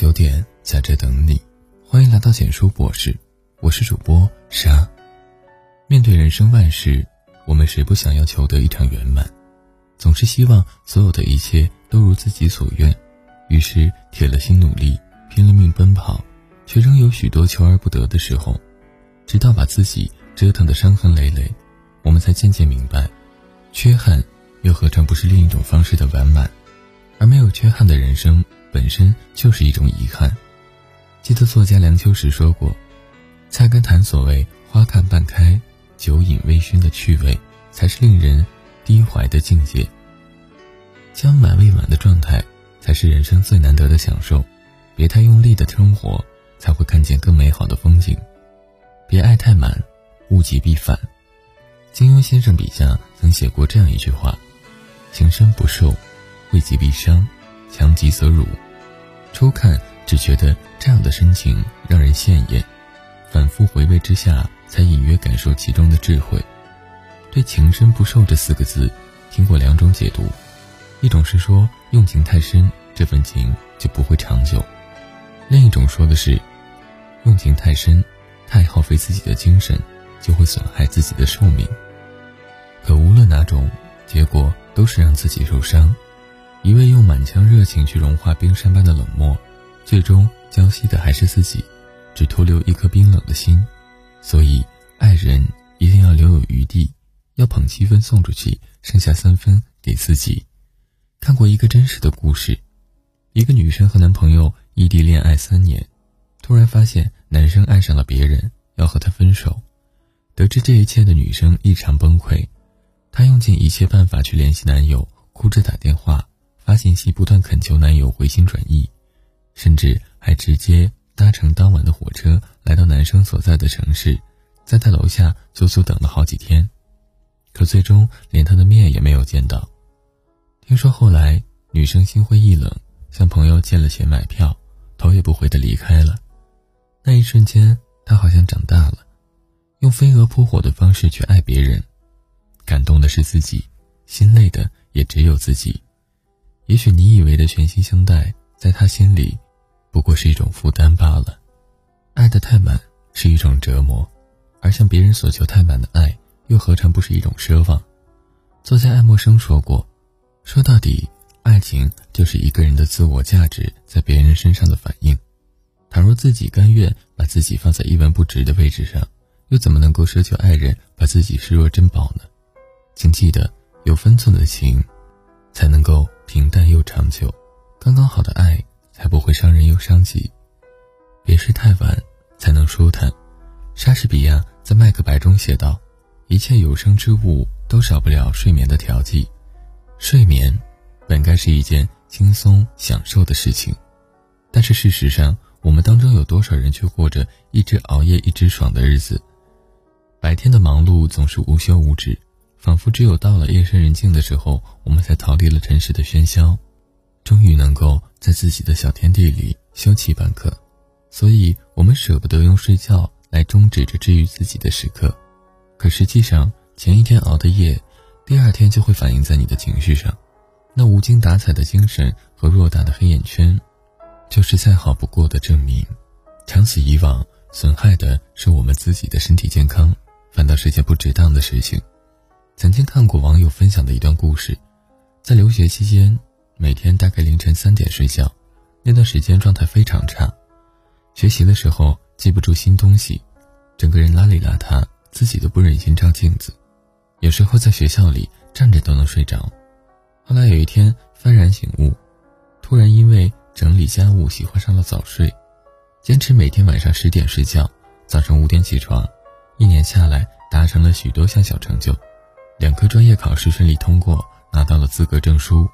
九点，在这等你。欢迎来到简书博士，我是主播沙。面对人生万事，我们谁不想要求得一场圆满？总是希望所有的一切都如自己所愿，于是铁了心努力，拼了命奔跑，却仍有许多求而不得的时候。直到把自己折腾得伤痕累累，我们才渐渐明白，缺憾又何尝不是另一种方式的完满？而没有缺憾的人生。本身就是一种遗憾。记得作家梁秋实说过：“菜根谭所谓花看半开，酒饮微醺的趣味，才是令人低怀的境界。将满未满的状态，才是人生最难得的享受。别太用力的生活，才会看见更美好的风景。别爱太满，物极必反。”金庸先生笔下曾写过这样一句话：“情深不寿，惠极必伤。”强极则辱，初看只觉得这样的深情让人羡艳，反复回味之下，才隐约感受其中的智慧。对“情深不寿”这四个字，听过两种解读：一种是说用情太深，这份情就不会长久；另一种说的是用情太深，太耗费自己的精神，就会损害自己的寿命。可无论哪种结果，都是让自己受伤。一味用满腔热情去融化冰山般的冷漠，最终浇熄的还是自己，只徒留一颗冰冷的心。所以，爱人一定要留有余地，要捧七分送出去，剩下三分给自己。看过一个真实的故事，一个女生和男朋友异地恋爱三年，突然发现男生爱上了别人，要和她分手。得知这一切的女生异常崩溃，她用尽一切办法去联系男友，哭着打电话。发信息，不断恳求男友回心转意，甚至还直接搭乘当晚的火车来到男生所在的城市，在他楼下足足等了好几天，可最终连他的面也没有见到。听说后来女生心灰意冷，向朋友借了钱买票，头也不回的离开了。那一瞬间，她好像长大了，用飞蛾扑火的方式去爱别人，感动的是自己，心累的也只有自己。也许你以为的全心相待，在他心里，不过是一种负担罢了。爱得太满是一种折磨，而向别人索求太满的爱，又何尝不是一种奢望？作家爱默生说过：“说到底，爱情就是一个人的自我价值在别人身上的反应。倘若自己甘愿把自己放在一文不值的位置上，又怎么能够奢求爱人把自己视若珍宝呢？请记得，有分寸的情，才能够。”平淡又长久，刚刚好的爱才不会伤人又伤己。别睡太晚才能舒坦。莎士比亚在《麦克白》中写道：“一切有生之物都少不了睡眠的调剂。睡眠本该是一件轻松享受的事情，但是事实上，我们当中有多少人却过着一直熬夜一直爽的日子？白天的忙碌总是无休无止。”仿佛只有到了夜深人静的时候，我们才逃离了尘世的喧嚣，终于能够在自己的小天地里休憩半刻。所以，我们舍不得用睡觉来终止着治愈自己的时刻。可实际上，前一天熬的夜，第二天就会反映在你的情绪上。那无精打采的精神和偌大的黑眼圈，就是再好不过的证明。长此以往，损害的是我们自己的身体健康，反倒是件不值当的事情。曾经看过网友分享的一段故事，在留学期间，每天大概凌晨三点睡觉，那段时间状态非常差，学习的时候记不住新东西，整个人邋里邋遢，自己都不忍心照镜子，有时候在学校里站着都能睡着。后来有一天幡然醒悟，突然因为整理家务喜欢上了早睡，坚持每天晚上十点睡觉，早上五点起床，一年下来达成了许多项小成就。两科专业考试顺利通过，拿到了资格证书，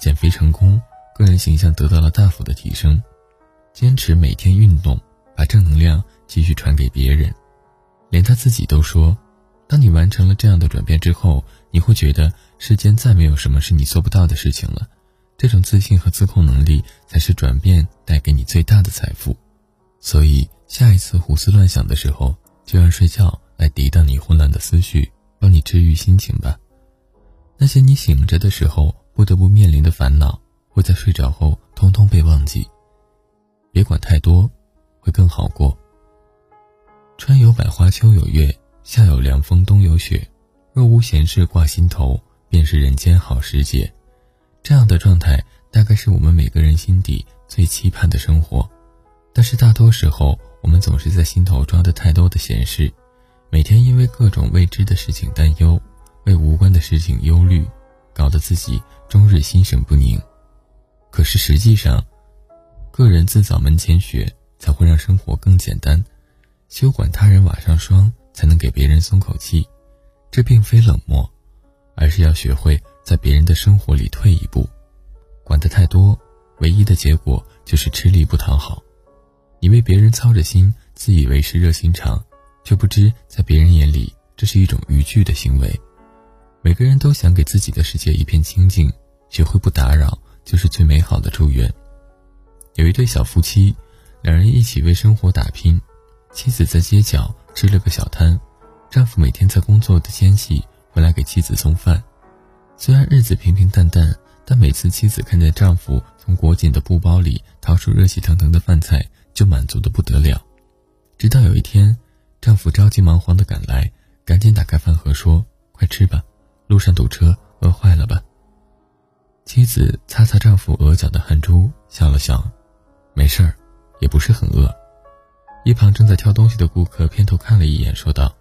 减肥成功，个人形象得到了大幅的提升。坚持每天运动，把正能量继续传给别人。连他自己都说，当你完成了这样的转变之后，你会觉得世间再没有什么是你做不到的事情了。这种自信和自控能力，才是转变带给你最大的财富。所以，下一次胡思乱想的时候，就让睡觉来抵挡你混乱的思绪。帮你治愈心情吧。那些你醒着的时候不得不面临的烦恼，会在睡着后通通被忘记。别管太多，会更好过。春有百花，秋有月，夏有凉风，冬有雪。若无闲事挂心头，便是人间好时节。这样的状态，大概是我们每个人心底最期盼的生活。但是大多时候，我们总是在心头装着太多的闲事，每天因为各种未知的事情担忧，为无关的事情忧虑，搞得自己终日心神不宁。可是实际上，个人自扫门前雪，才会让生活更简单；休管他人瓦上霜，才能给别人松口气。这并非冷漠，而是要学会在别人的生活里退一步。管得太多，唯一的结果就是吃力不讨好。你为别人操着心，自以为是热心肠，却不知在别人眼里这是一种逾矩的行为。每个人都想给自己的世界一片清净，学会不打扰，就是最美好的祝愿。有一对小夫妻，两人一起为生活打拼，妻子在街角支了个小摊，丈夫每天在工作的间隙回来给妻子送饭。虽然日子平平淡淡，但每次妻子看见丈夫从裹紧的布包里掏出热气腾腾的饭菜，就满足的不得了，直到有一天，丈夫着急忙慌的赶来，赶紧打开饭盒说：“快吃吧，路上堵车，饿坏了吧？”妻子擦擦丈夫额角的汗珠，笑了笑：“没事儿，也不是很饿。”一旁正在挑东西的顾客偏头看了一眼，说道：“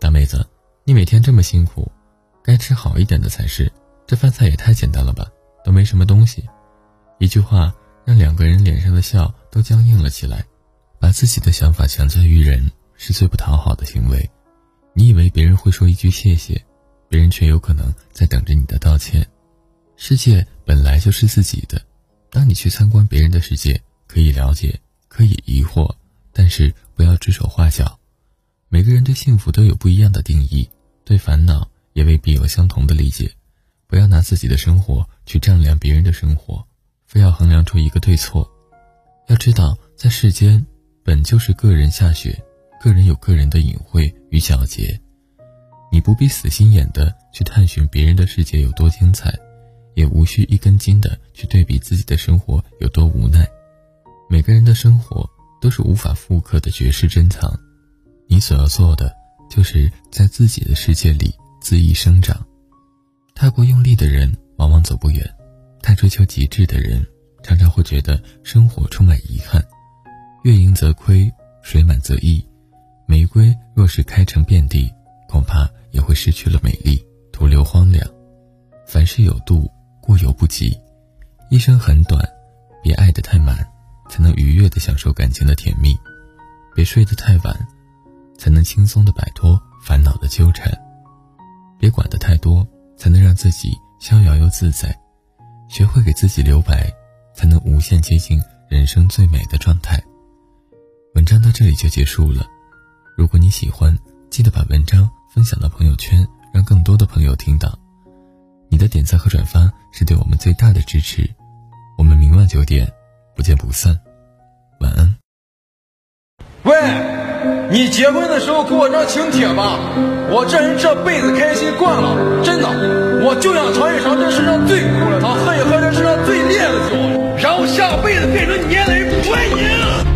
大妹子，你每天这么辛苦，该吃好一点的才是。这饭菜也太简单了吧，都没什么东西。”一句话。让两个人脸上的笑都僵硬了起来，把自己的想法强加于人是最不讨好的行为。你以为别人会说一句谢谢，别人却有可能在等着你的道歉。世界本来就是自己的，当你去参观别人的世界，可以了解，可以疑惑，但是不要指手画脚。每个人对幸福都有不一样的定义，对烦恼也未必有相同的理解。不要拿自己的生活去丈量别人的生活。非要衡量出一个对错，要知道，在世间本就是个人下雪，个人有个人的隐晦与皎洁。你不必死心眼的去探寻别人的世界有多精彩，也无需一根筋的去对比自己的生活有多无奈。每个人的生活都是无法复刻的绝世珍藏，你所要做的，就是在自己的世界里恣意生长。太过用力的人，往往走不远。太追求极致的人，常常会觉得生活充满遗憾。月盈则亏，水满则溢。玫瑰若是开成遍地，恐怕也会失去了美丽，徒留荒凉。凡事有度，过犹不及。一生很短，别爱得太满，才能愉悦地享受感情的甜蜜；别睡得太晚，才能轻松地摆脱烦恼的纠缠；别管得太多，才能让自己逍遥又自在。学会给自己留白，才能无限接近人生最美的状态。文章到这里就结束了。如果你喜欢记得把文章分享到朋友圈让更多的朋友听到。你的点赞和转发是对我们最大的支持。我们明晚九点不见不散。晚安。喂你结婚的时候给我张请帖吧？我这人这辈子开心惯了真的。我就想尝一尝这世上最苦的糖喝一喝这世上最烈的酒然后下辈子变成你爱不爱你